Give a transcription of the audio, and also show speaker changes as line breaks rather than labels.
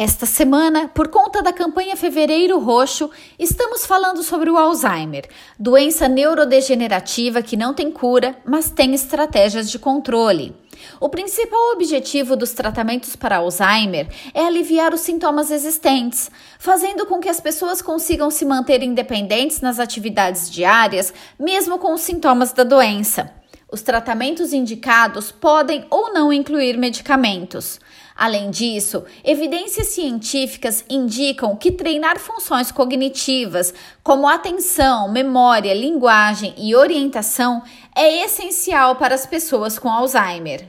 Esta semana, por conta da campanha Fevereiro Roxo, estamos falando sobre o Alzheimer, doença neurodegenerativa que não tem cura, mas tem estratégias de controle. O principal objetivo dos tratamentos para Alzheimer é aliviar os sintomas existentes, fazendo com que as pessoas consigam se manter independentes nas atividades diárias, mesmo com os sintomas da doença. Os tratamentos indicados podem ou não incluir medicamentos. Além disso, evidências científicas indicam que treinar funções cognitivas, como atenção, memória, linguagem e orientação, é essencial para as pessoas com Alzheimer.